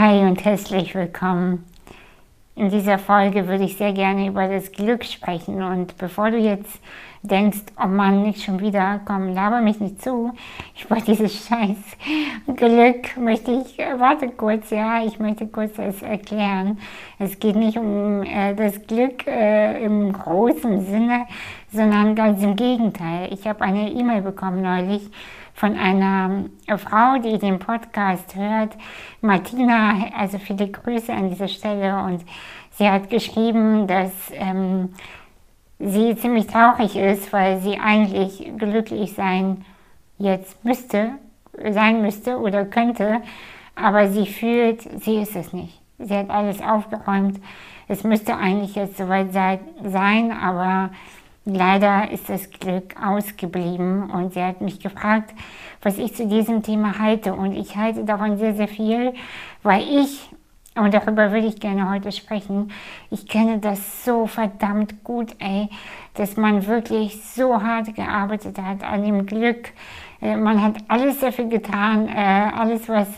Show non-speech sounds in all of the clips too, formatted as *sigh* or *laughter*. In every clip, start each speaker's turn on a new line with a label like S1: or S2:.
S1: Hi und herzlich willkommen. In dieser Folge würde ich sehr gerne über das Glück sprechen. Und bevor du jetzt denkst, oh Mann, nicht schon wieder, komm, laber mich nicht zu. Wollte dieses *laughs* scheiß Glück, möchte ich, warte kurz, ja, ich möchte kurz das erklären. Es geht nicht um äh, das Glück äh, im großen Sinne, sondern ganz im Gegenteil. Ich habe eine E-Mail bekommen neulich von einer Frau, die den Podcast hört, Martina, also viele Grüße an dieser Stelle und sie hat geschrieben, dass ähm, sie ziemlich traurig ist, weil sie eigentlich glücklich sein jetzt müsste, sein müsste oder könnte, aber sie fühlt, sie ist es nicht. Sie hat alles aufgeräumt. Es müsste eigentlich jetzt soweit sein, aber Leider ist das Glück ausgeblieben und sie hat mich gefragt, was ich zu diesem Thema halte. Und ich halte davon sehr, sehr viel, weil ich, und darüber würde ich gerne heute sprechen, ich kenne das so verdammt gut, ey, dass man wirklich so hart gearbeitet hat an dem Glück. Äh, man hat alles dafür getan, äh, alles, was,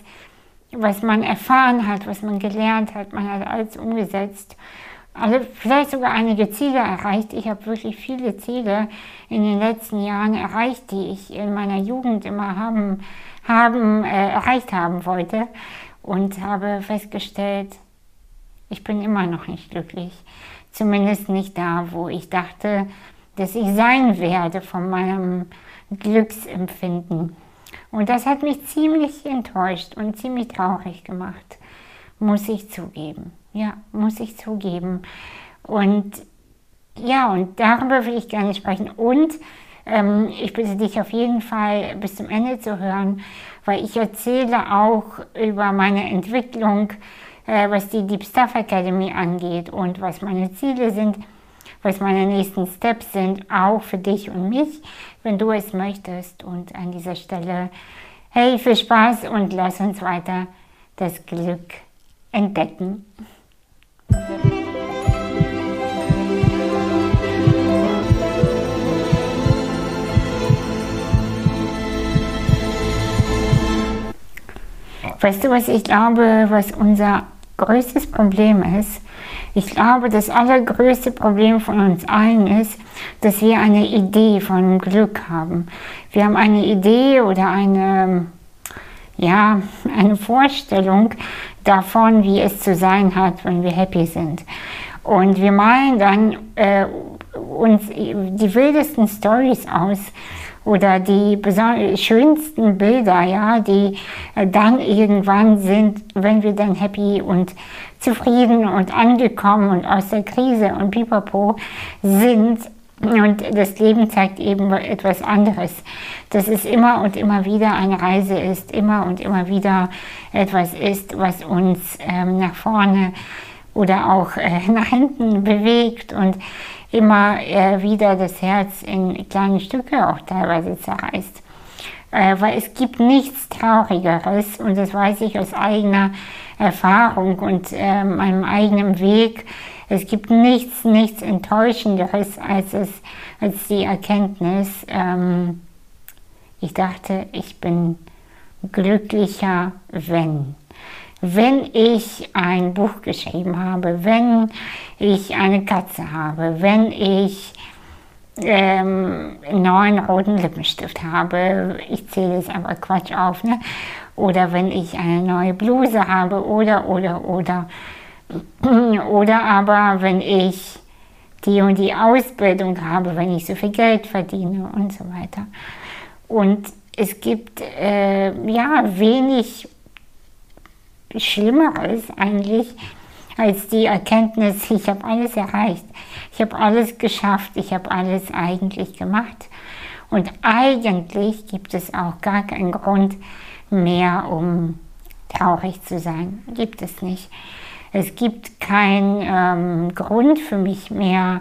S1: was man erfahren hat, was man gelernt hat, man hat alles umgesetzt alle, vielleicht sogar einige Ziele erreicht. Ich habe wirklich viele Ziele in den letzten Jahren erreicht, die ich in meiner Jugend immer haben, haben äh, erreicht haben wollte und habe festgestellt, ich bin immer noch nicht glücklich. Zumindest nicht da, wo ich dachte, dass ich sein werde von meinem Glücksempfinden. Und das hat mich ziemlich enttäuscht und ziemlich traurig gemacht, muss ich zugeben. Ja, muss ich zugeben. Und ja, und darüber will ich gerne sprechen. Und ähm, ich bitte dich auf jeden Fall bis zum Ende zu hören, weil ich erzähle auch über meine Entwicklung, äh, was die Deep Stuff Academy angeht und was meine Ziele sind, was meine nächsten Steps sind, auch für dich und mich, wenn du es möchtest. Und an dieser Stelle, hey, viel Spaß und lass uns weiter das Glück entdecken. Weißt du, was ich glaube, was unser größtes Problem ist? Ich glaube, das allergrößte Problem von uns allen ist, dass wir eine Idee von Glück haben. Wir haben eine Idee oder eine, ja, eine Vorstellung davon, wie es zu sein hat, wenn wir happy sind. Und wir malen dann äh, uns die wildesten Stories aus oder die schönsten Bilder, ja, die äh, dann irgendwann sind, wenn wir dann happy und zufrieden und angekommen und aus der Krise und pipapo sind. Und das Leben zeigt eben etwas anderes, dass es immer und immer wieder eine Reise ist, immer und immer wieder etwas ist, was uns ähm, nach vorne oder auch äh, *laughs* nach hinten bewegt und immer äh, wieder das Herz in kleine Stücke auch teilweise zerreißt. Äh, weil es gibt nichts Traurigeres und das weiß ich aus eigener Erfahrung und äh, meinem eigenen Weg. Es gibt nichts, nichts Enttäuschenderes als, es, als die Erkenntnis, ähm, ich dachte, ich bin glücklicher, wenn wenn ich ein Buch geschrieben habe, wenn ich eine Katze habe, wenn ich ähm, neuen roten Lippenstift habe, ich zähle es aber Quatsch auf, ne? oder wenn ich eine neue Bluse habe, oder, oder, oder. *clears throat* Oder aber wenn ich die und die Ausbildung habe, wenn ich so viel Geld verdiene und so weiter. Und es gibt äh, ja wenig Schlimmeres eigentlich als die Erkenntnis, ich habe alles erreicht, ich habe alles geschafft, ich habe alles eigentlich gemacht. Und eigentlich gibt es auch gar keinen Grund mehr, um traurig zu sein. Gibt es nicht. Es gibt keinen ähm, Grund für mich mehr,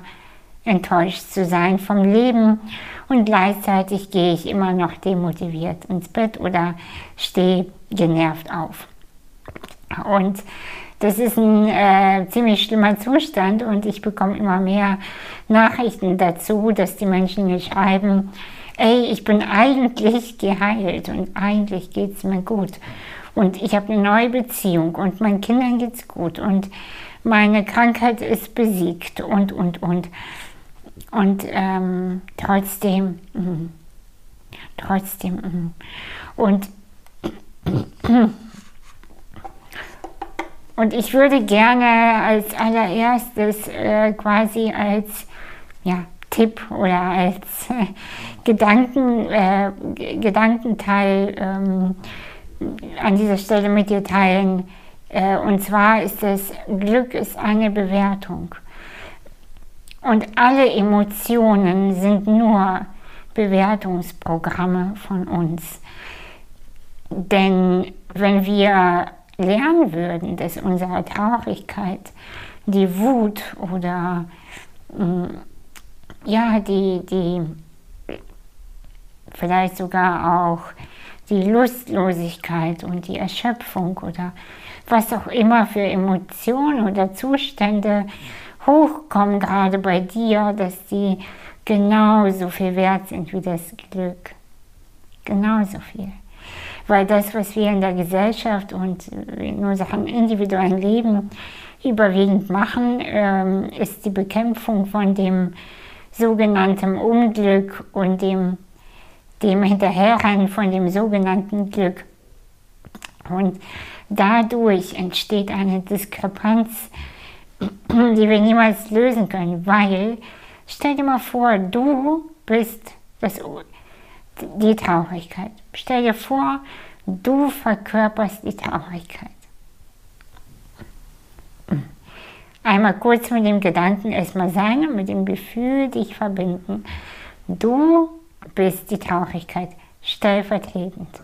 S1: enttäuscht zu sein vom Leben und gleichzeitig gehe ich immer noch demotiviert ins Bett oder stehe genervt auf. Und das ist ein äh, ziemlich schlimmer Zustand und ich bekomme immer mehr Nachrichten dazu, dass die Menschen mir schreiben, ey, ich bin eigentlich geheilt und eigentlich geht es mir gut. Und ich habe eine neue Beziehung und meinen Kindern geht's gut und meine Krankheit ist besiegt und, und, und. Und ähm, trotzdem, mh, trotzdem, mh. und, *clears throat* und ich würde gerne als allererstes äh, quasi als ja, Tipp oder als äh, *laughs* Gedanken, äh, Gedankenteil ähm, an dieser Stelle mit dir teilen. Äh, und zwar ist es, Glück ist eine Bewertung. Und alle Emotionen sind nur Bewertungsprogramme von uns. Denn wenn wir lernen würden, dass unsere Traurigkeit, die Wut oder mm, ja, die, die vielleicht sogar auch die Lustlosigkeit und die Erschöpfung oder was auch immer für Emotionen oder Zustände hochkommen, gerade bei dir, dass die genauso viel wert sind wie das Glück. Genauso viel. Weil das, was wir in der Gesellschaft und in unserem individuellen Leben überwiegend machen, ähm, ist die Bekämpfung von dem sogenannten Unglück und dem, dem Hinterherrennen von dem sogenannten Glück. Und dadurch entsteht eine Diskrepanz *clears throat* die wir niemals lösen können, weil, stell dir mal vor, du bist das, die Traurigkeit. Stell dir vor, du verkörperst die Traurigkeit. Einmal kurz mit dem Gedanken erstmal sein und mit dem Gefühl dich verbinden. Du bist die Traurigkeit stellvertretend.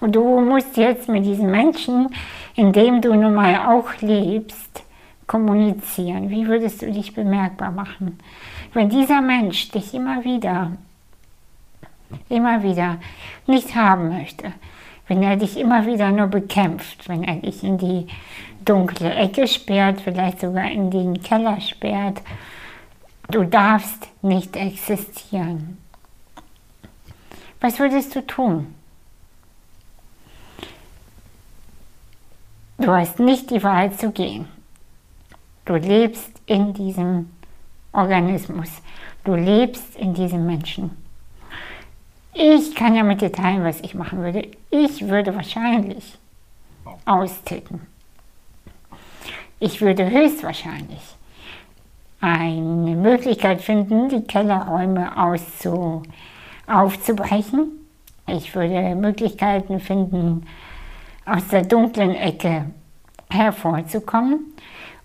S1: Und du musst jetzt mit diesen Menschen, in dem du nun mal auch lebst, kommunizieren. Wie würdest du dich bemerkbar machen? Wenn dieser Mensch dich immer wieder, immer wieder nicht haben möchte, wenn er dich immer wieder nur bekämpft, wenn er dich in die dunkle Ecke sperrt, vielleicht sogar in den Keller sperrt, du darfst nicht existieren. Was würdest du tun? Du hast nicht die Wahl zu gehen. Du lebst in diesem Organismus. Du lebst in diesem Menschen. Ich kann ja mit dir teilen, was ich machen würde. Ich würde wahrscheinlich austicken. Ich würde höchstwahrscheinlich eine Möglichkeit finden, die Kellerräume auszu, aufzubrechen. Ich würde Möglichkeiten finden, aus der dunklen Ecke hervorzukommen.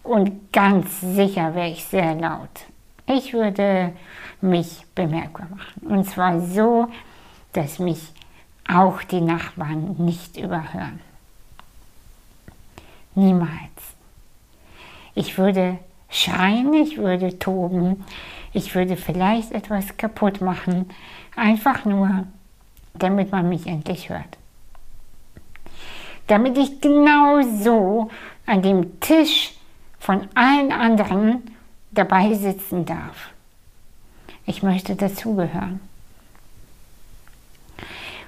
S1: Und ganz sicher wäre ich sehr laut. Ich würde mich bemerkbar machen. Und zwar so, dass mich auch die Nachbarn nicht überhören. Niemals. Ich würde schreien, ich würde toben, ich würde vielleicht etwas kaputt machen, einfach nur, damit man mich endlich hört damit ich genau so an dem Tisch von allen anderen dabei sitzen darf. Ich möchte dazugehören.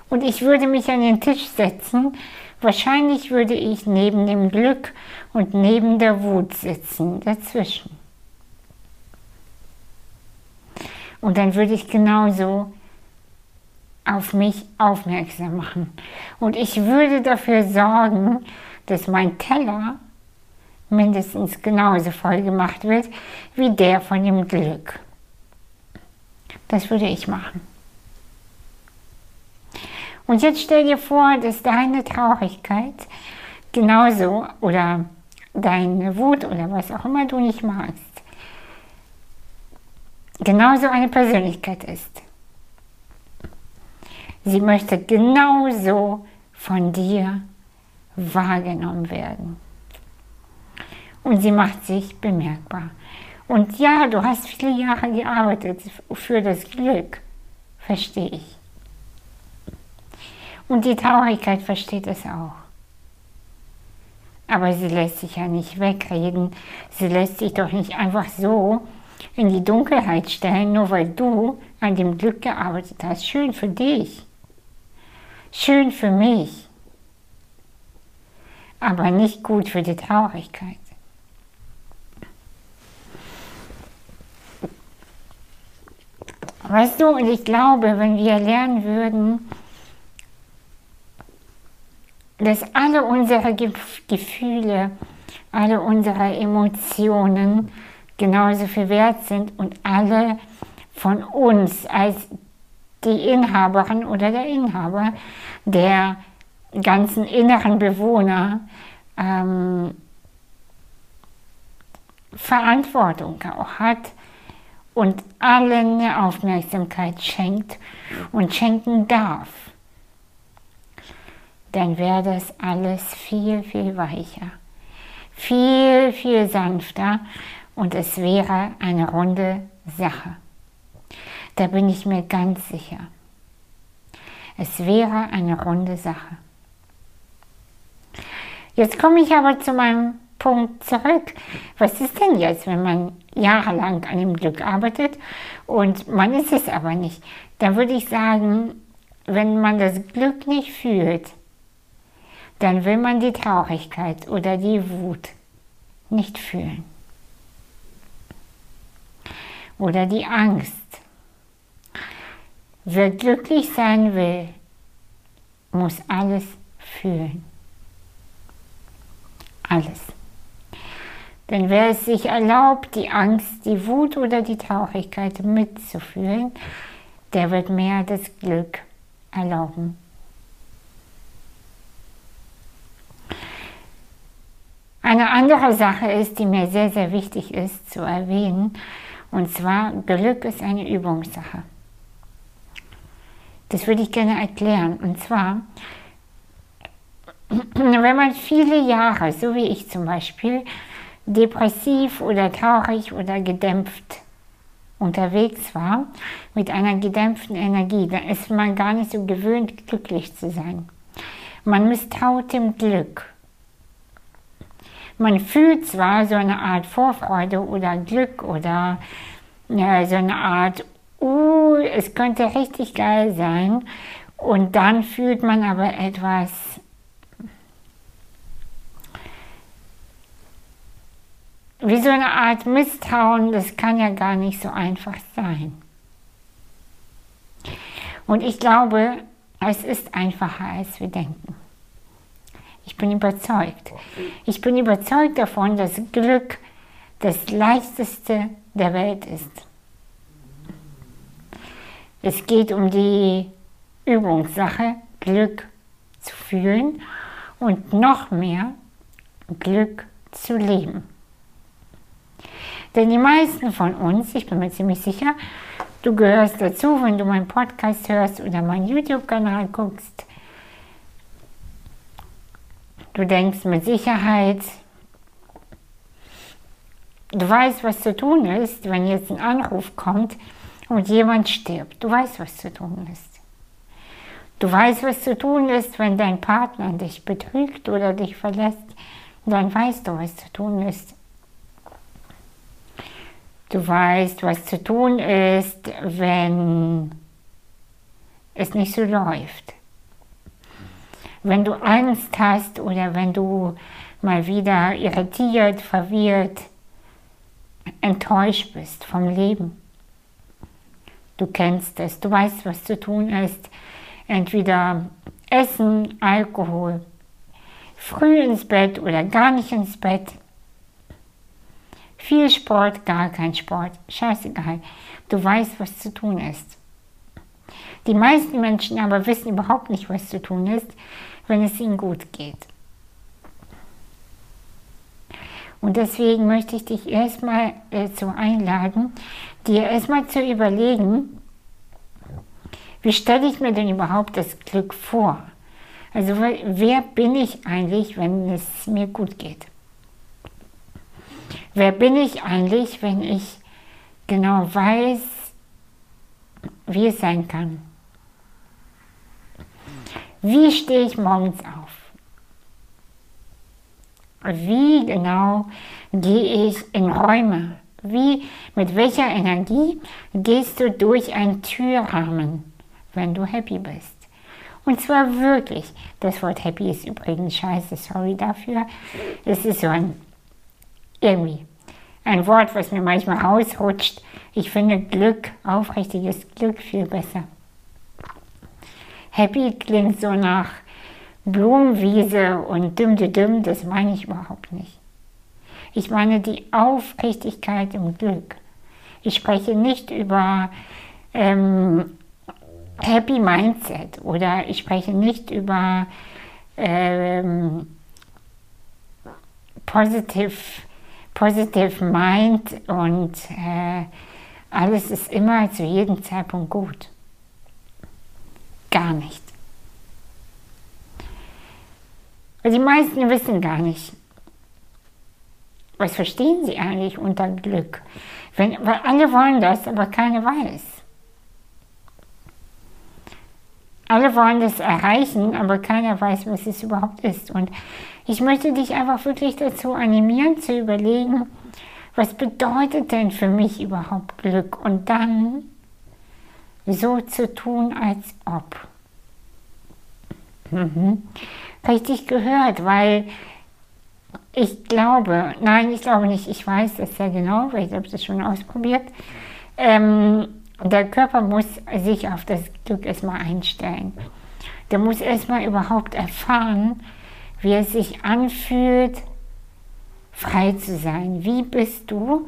S1: Und ich würde mich an den Tisch setzen. Wahrscheinlich würde ich neben dem Glück und neben der Wut sitzen, dazwischen. Und dann würde ich genauso auf mich aufmerksam machen. Und ich würde dafür sorgen, dass mein Teller mindestens genauso voll gemacht wird wie der von dem Glück. Das würde ich machen. Und jetzt stell dir vor, dass deine Traurigkeit genauso oder deine Wut oder was auch immer du nicht magst, genauso eine Persönlichkeit ist. Sie möchte genauso von dir wahrgenommen werden. Und sie macht sich bemerkbar. Und ja, du hast viele Jahre gearbeitet für das Glück, verstehe ich. Und die Traurigkeit versteht es auch. Aber sie lässt sich ja nicht wegreden. Sie lässt sich doch nicht einfach so in die Dunkelheit stellen, nur weil du an dem Glück gearbeitet hast. Schön für dich schön für mich. aber nicht gut für die Traurigkeit. Weißt du, und ich glaube, wenn wir lernen würden, dass alle unsere Gefühle, alle unsere Emotionen genauso viel wert sind und alle von uns als die Inhaberin oder der Inhaber der ganzen inneren Bewohner ähm, Verantwortung auch hat und allen eine Aufmerksamkeit schenkt und schenken darf, dann wäre das alles viel, viel weicher, viel, viel sanfter und es wäre eine runde Sache. Da bin ich mir ganz sicher. Es wäre eine runde Sache. Jetzt komme ich aber zu meinem Punkt zurück. Was ist denn jetzt, wenn man jahrelang an dem Glück arbeitet und man ist es aber nicht? Dann würde ich sagen, wenn man das Glück nicht fühlt, dann will man die Traurigkeit oder die Wut nicht fühlen. Oder die Angst. Wer glücklich sein will, muss alles fühlen. Alles. Denn wer es sich erlaubt, die Angst, die Wut oder die Traurigkeit mitzufühlen, der wird mehr das Glück erlauben. Eine andere Sache ist, die mir sehr, sehr wichtig ist zu erwähnen, und zwar Glück ist eine Übungssache. Das würde ich gerne erklären. Und zwar, *clears throat* wenn man viele Jahre, so wie ich zum Beispiel, depressiv oder traurig oder gedämpft unterwegs war, mit einer gedämpften Energie, dann ist man gar nicht so gewöhnt, glücklich zu sein. Man misstraut dem Glück. Man fühlt zwar so eine Art Vorfreude oder Glück oder ja, so eine Art, uh, es könnte richtig geil sein. Und dann fühlt man aber etwas wie so eine Art Misstrauen, das kann ja gar nicht so einfach sein. Und ich glaube, es ist einfacher, als wir denken. Ich bin überzeugt. Ich bin überzeugt davon, dass Glück das leichteste der Welt ist. Es geht um die Übungssache, Glück zu fühlen und noch mehr Glück zu leben. Denn die meisten von uns, ich bin mir ziemlich sicher, du gehörst dazu, wenn du meinen Podcast hörst oder meinen YouTube-Kanal guckst. Du denkst mit Sicherheit, du weißt, was zu tun ist, wenn jetzt ein Anruf kommt und jemand stirbt. Du weißt, was zu tun ist. Du weißt, was zu tun ist, wenn dein Partner dich betrügt oder dich verlässt. Dann weißt du, was zu tun ist. Du weißt, was zu tun ist, wenn es nicht so läuft. Wenn du Angst hast oder wenn du mal wieder irritiert, verwirrt, enttäuscht bist vom Leben. Du kennst es, du weißt, was zu tun ist. Entweder Essen, Alkohol, früh ins Bett oder gar nicht ins Bett viel Sport, gar kein Sport, scheißegal. Du weißt, was zu tun ist. Die meisten Menschen aber wissen überhaupt nicht, was zu tun ist, wenn es ihnen gut geht. Und deswegen möchte ich dich erstmal dazu einladen, dir erstmal zu überlegen, wie stelle ich mir denn überhaupt das Glück vor? Also wer bin ich eigentlich, wenn es mir gut geht? Wer bin ich eigentlich, wenn ich genau weiß, wie es sein kann? Wie stehe ich morgens auf? Wie genau gehe ich in Räume? Wie, mit welcher Energie gehst du durch einen Türrahmen, wenn du happy bist? Und zwar wirklich. Das Wort happy ist übrigens scheiße, sorry dafür. Es ist so ein, irgendwie, ein Wort, was mir manchmal ausrutscht. Ich finde Glück, aufrichtiges Glück viel besser. Happy klingt so nach Blumenwiese und düm, düm, düm, das meine ich überhaupt nicht. Ich meine die Aufrichtigkeit im Glück. Ich spreche nicht über ähm, Happy Mindset oder ich spreche nicht über ähm, Positive, positive Mind und äh, alles ist immer zu jedem Zeitpunkt gut. Gar nicht. Und die meisten wissen gar nicht, was verstehen sie eigentlich unter Glück. Wenn, weil alle wollen das, aber keiner weiß. Alle wollen das erreichen, aber keiner weiß, was es überhaupt ist. Und ich möchte dich einfach wirklich dazu animieren, zu überlegen, was bedeutet denn für mich überhaupt Glück? Und dann so zu tun, als ob. Mhm. Richtig gehört, weil ich glaube, nein, ich glaube nicht, ich weiß das sehr genau, weil ich habe das schon ausprobiert. Ähm, der Körper muss sich auf das Glück erstmal einstellen. Der muss erstmal überhaupt erfahren, wie es sich anfühlt, frei zu sein. Wie bist du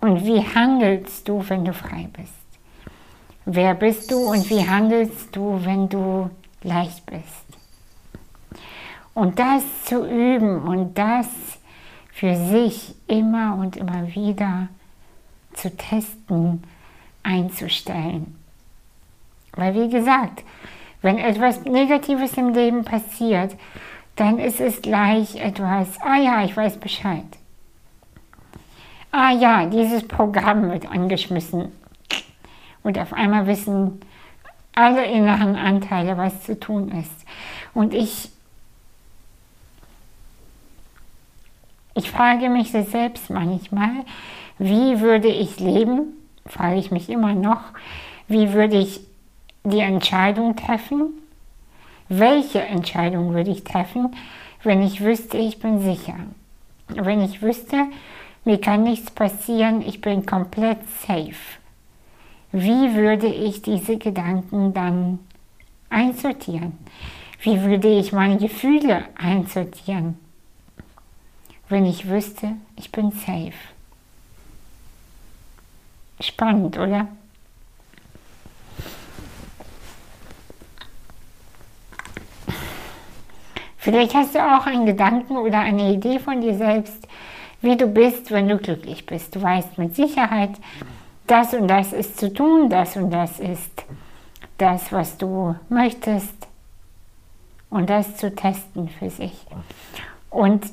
S1: und wie handelst du, wenn du frei bist? Wer bist du und wie handelst du, wenn du leicht bist? Und das zu üben und das für sich immer und immer wieder zu testen, einzustellen. Weil wie gesagt, wenn etwas Negatives im Leben passiert, dann ist es gleich etwas, ah ja, ich weiß Bescheid. Ah ja, dieses Programm wird angeschmissen. Und auf einmal wissen alle inneren Anteile, was zu tun ist. Und ich Ich frage mich selbst manchmal, wie würde ich leben, frage ich mich immer noch, wie würde ich die Entscheidung treffen, welche Entscheidung würde ich treffen, wenn ich wüsste, ich bin sicher. Wenn ich wüsste, mir kann nichts passieren, ich bin komplett safe. Wie würde ich diese Gedanken dann einsortieren? Wie würde ich meine Gefühle einsortieren? wenn ich wüsste, ich bin safe. Spannend, oder? Vielleicht hast du auch einen Gedanken oder eine Idee von dir selbst, wie du bist, wenn du glücklich bist. Du weißt mit Sicherheit, das und das ist zu tun, das und das ist das, was du möchtest und das zu testen für sich. Und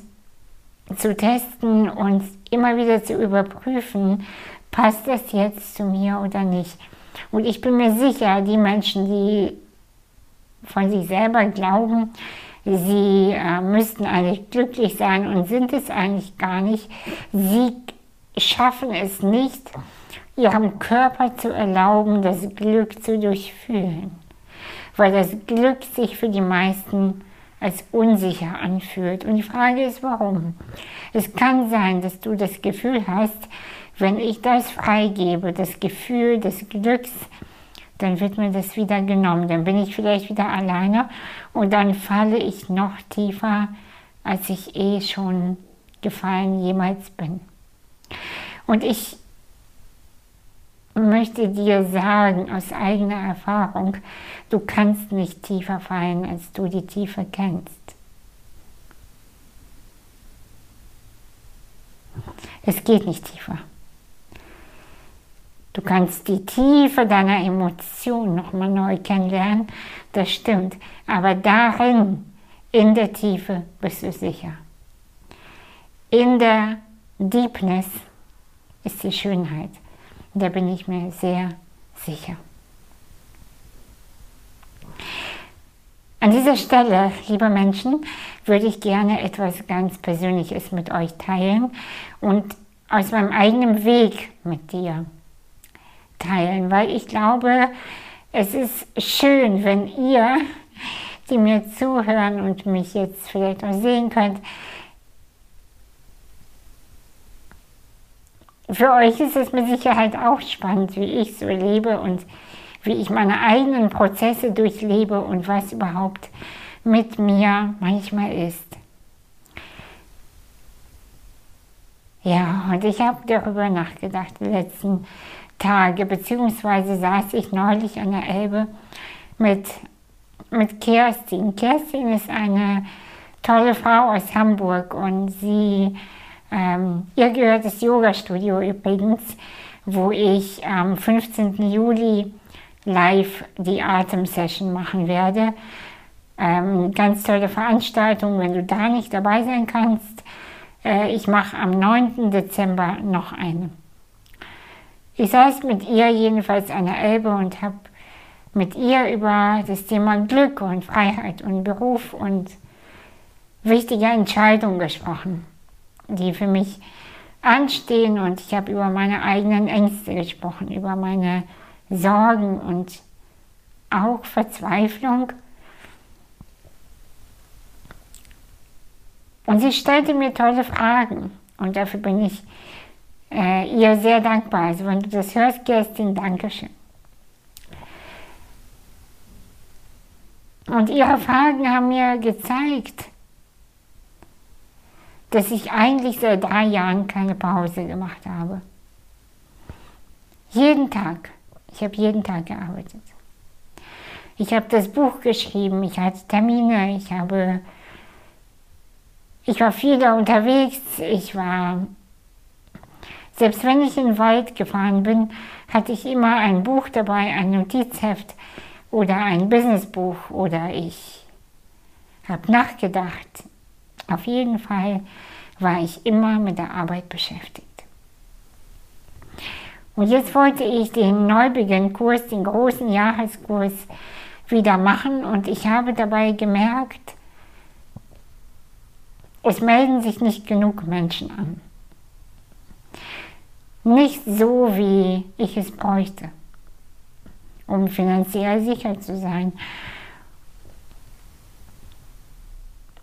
S1: zu testen und immer wieder zu überprüfen, passt das jetzt zu mir oder nicht. Und ich bin mir sicher, die Menschen, die von sich selber glauben, sie äh, müssten eigentlich glücklich sein und sind es eigentlich gar nicht, sie schaffen es nicht, ihrem Körper zu erlauben, das Glück zu durchführen. Weil das Glück sich für die meisten als unsicher anfühlt. Und die Frage ist, warum? Es kann sein, dass du das Gefühl hast, wenn ich das freigebe, das Gefühl des Glücks, dann wird mir das wieder genommen. Dann bin ich vielleicht wieder alleine und dann falle ich noch tiefer, als ich eh schon gefallen jemals bin. Und ich möchte dir sagen aus eigener Erfahrung, du kannst nicht tiefer fallen, als du die Tiefe kennst. Es geht nicht tiefer. Du kannst die Tiefe deiner Emotionen nochmal neu kennenlernen, das stimmt. Aber darin, in der Tiefe, bist du sicher. In der Deepness ist die Schönheit. Da bin ich mir sehr sicher. An dieser Stelle, liebe Menschen, würde ich gerne etwas ganz Persönliches mit euch teilen und aus meinem eigenen Weg mit dir teilen, weil ich glaube, es ist schön, wenn ihr die mir zuhören und mich jetzt vielleicht auch sehen könnt. Für euch ist es mit Sicherheit auch spannend, wie ich so lebe und wie ich meine eigenen Prozesse durchlebe und was überhaupt mit mir manchmal ist. Ja, und ich habe darüber nachgedacht die letzten Tage, beziehungsweise saß ich neulich an der Elbe mit, mit Kerstin. Kerstin ist eine tolle Frau aus Hamburg und sie, ähm, ihr gehört das Yoga-Studio übrigens, wo ich am 15. Juli live die Atem-Session machen werde. Ähm, ganz tolle Veranstaltung, wenn du da nicht dabei sein kannst. Äh, ich mache am 9. Dezember noch eine. Ich saß mit ihr jedenfalls an der Elbe und habe mit ihr über das Thema Glück und Freiheit und Beruf und wichtige Entscheidungen gesprochen, die für mich anstehen und ich habe über meine eigenen Ängste gesprochen, über meine Sorgen und auch Verzweiflung. Und sie stellte mir tolle Fragen und dafür bin ich äh, ihr sehr dankbar. Also wenn du das hörst, Kerstin, Dankeschön. Und ihre Fragen haben mir gezeigt, dass ich eigentlich seit drei Jahren keine Pause gemacht habe. Jeden Tag. Ich habe jeden Tag gearbeitet. Ich habe das Buch geschrieben, ich hatte Termine, ich habe, ich war viel da unterwegs, ich war selbst wenn ich in den Wald gefahren bin, hatte ich immer ein Buch dabei, ein Notizheft oder ein Businessbuch oder ich habe nachgedacht. Auf jeden Fall war ich immer mit der Arbeit beschäftigt. Und jetzt wollte ich den Neubeginnkurs, den großen Jahreskurs wieder machen und ich habe dabei gemerkt, es melden sich nicht genug Menschen an nicht so, wie ich es bräuchte, um finanziell sicher zu sein.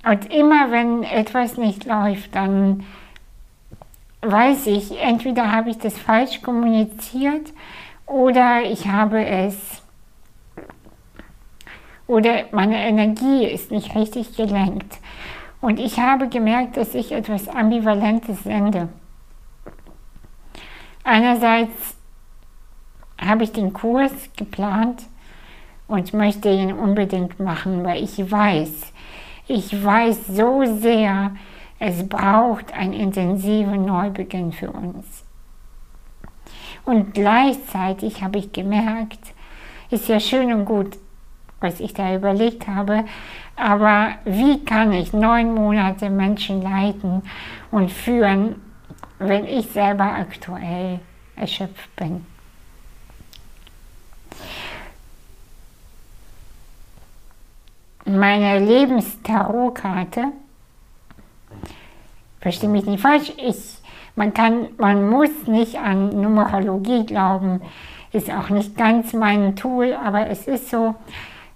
S1: Und immer wenn etwas nicht läuft, dann weiß ich, entweder habe ich das falsch kommuniziert oder ich habe es, oder meine Energie ist nicht richtig gelenkt. Und ich habe gemerkt, dass ich etwas Ambivalentes sende. Einerseits habe ich den Kurs geplant und möchte ihn unbedingt machen, weil ich weiß, ich weiß so sehr, es braucht einen intensiven Neubeginn für uns. Und gleichzeitig habe ich gemerkt, ist ja schön und gut, was ich da überlegt habe, aber wie kann ich neun Monate Menschen leiten und führen, wenn ich selber aktuell erschöpft bin. Meine Lebenstarotkarte, verstehe mich nicht falsch, ich, man, kann, man muss nicht an Numerologie glauben, ist auch nicht ganz mein Tool, aber es ist so,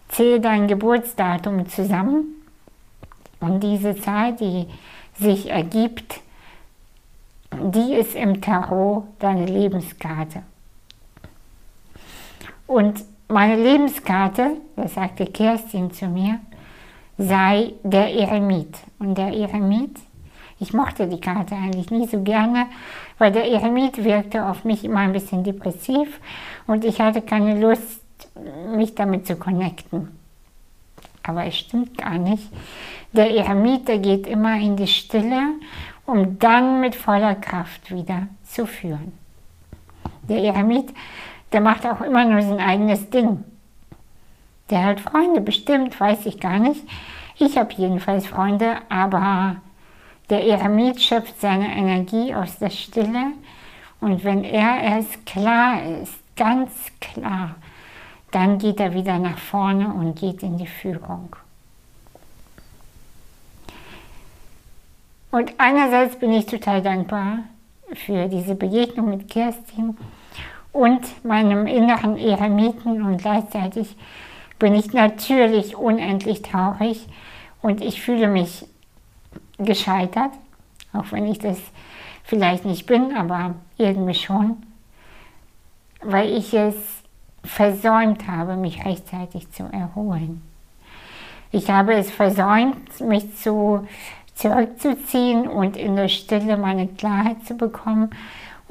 S1: zähle dein Geburtsdatum zusammen und diese Zahl, die sich ergibt, die ist im Tarot deine Lebenskarte. Und meine Lebenskarte, das sagte Kerstin zu mir, sei der Eremit. Und der Eremit, ich mochte die Karte eigentlich nie so gerne, weil der Eremit wirkte auf mich immer ein bisschen depressiv und ich hatte keine Lust, mich damit zu connecten. Aber es stimmt gar nicht. Der Eremit, der geht immer in die Stille um dann mit voller Kraft wieder zu führen. Der Eremit, der macht auch immer nur sein eigenes Ding. Der hat Freunde, bestimmt, weiß ich gar nicht. Ich habe jedenfalls Freunde, aber der Eremit schöpft seine Energie aus der Stille und wenn er es klar ist, ganz klar, dann geht er wieder nach vorne und geht in die Führung. Und einerseits bin ich total dankbar für diese Begegnung mit Kerstin und meinem inneren Eremiten und gleichzeitig bin ich natürlich unendlich traurig und ich fühle mich gescheitert, auch wenn ich das vielleicht nicht bin, aber irgendwie schon, weil ich es versäumt habe, mich rechtzeitig zu erholen. Ich habe es versäumt, mich zu, zurückzuziehen und in der Stille meine Klarheit zu bekommen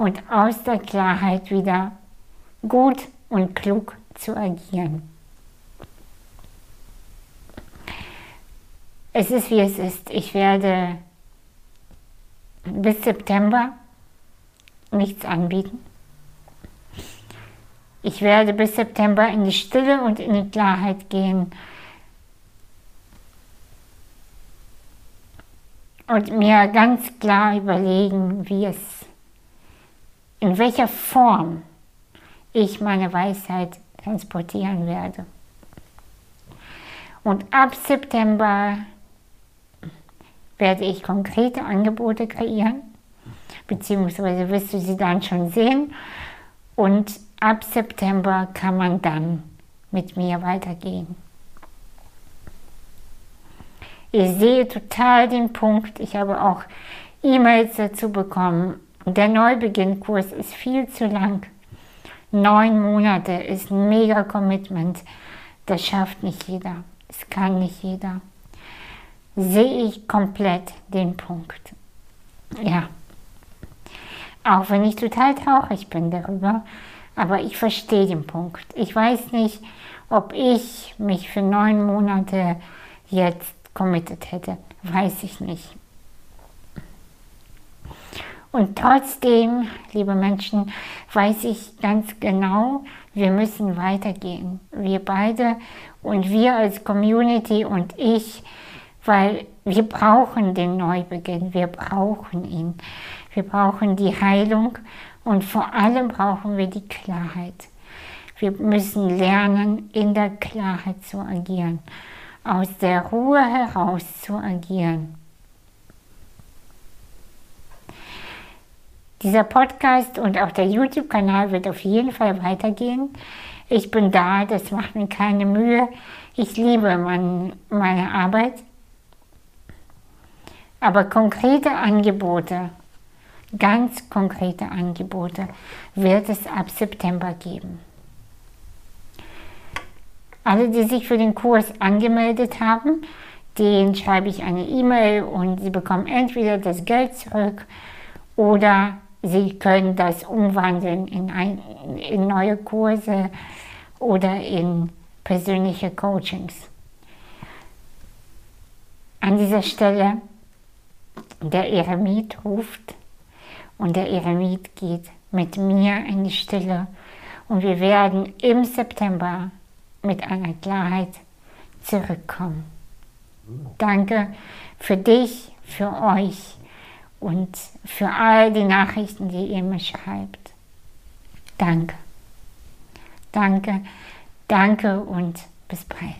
S1: und aus der Klarheit wieder gut und klug zu agieren. Es ist wie es ist. Ich werde bis September nichts anbieten. Ich werde bis September in die Stille und in die Klarheit gehen und mir ganz klar überlegen, wie es, in welcher Form ich meine Weisheit transportieren werde. Und ab September werde ich konkrete Angebote kreieren, beziehungsweise wirst du sie dann schon sehen. Und ab September kann man dann mit mir weitergehen. Ich sehe total den Punkt. Ich habe auch E-Mails dazu bekommen. Der Neubeginnkurs ist viel zu lang. Neun Monate ist ein mega Commitment. Das schafft nicht jeder. Es kann nicht jeder sehe ich komplett den Punkt. Ja. Auch wenn ich total traurig bin darüber, aber ich verstehe den Punkt. Ich weiß nicht, ob ich mich für neun Monate jetzt committed hätte. Weiß ich nicht. Und trotzdem, liebe Menschen, weiß ich ganz genau, wir müssen weitergehen. Wir beide und wir als Community und ich weil wir brauchen den Neubeginn, wir brauchen ihn. Wir brauchen die Heilung und vor allem brauchen wir die Klarheit. Wir müssen lernen, in der Klarheit zu agieren, aus der Ruhe heraus zu agieren. Dieser Podcast und auch der YouTube-Kanal wird auf jeden Fall weitergehen. Ich bin da, das macht mir keine Mühe. Ich liebe mein, meine Arbeit. Aber konkrete Angebote, ganz konkrete Angebote wird es ab September geben. Alle, die sich für den Kurs angemeldet haben, denen schreibe ich eine E-Mail und sie bekommen entweder das Geld zurück oder sie können das umwandeln in, ein, in neue Kurse oder in persönliche Coachings. An dieser Stelle der Eremit ruft und der Eremit geht mit mir in die Stille und wir werden im September mit einer Klarheit zurückkommen. Danke für dich, für euch und für all die Nachrichten, die ihr mir schreibt. Danke. Danke, danke und bis bald.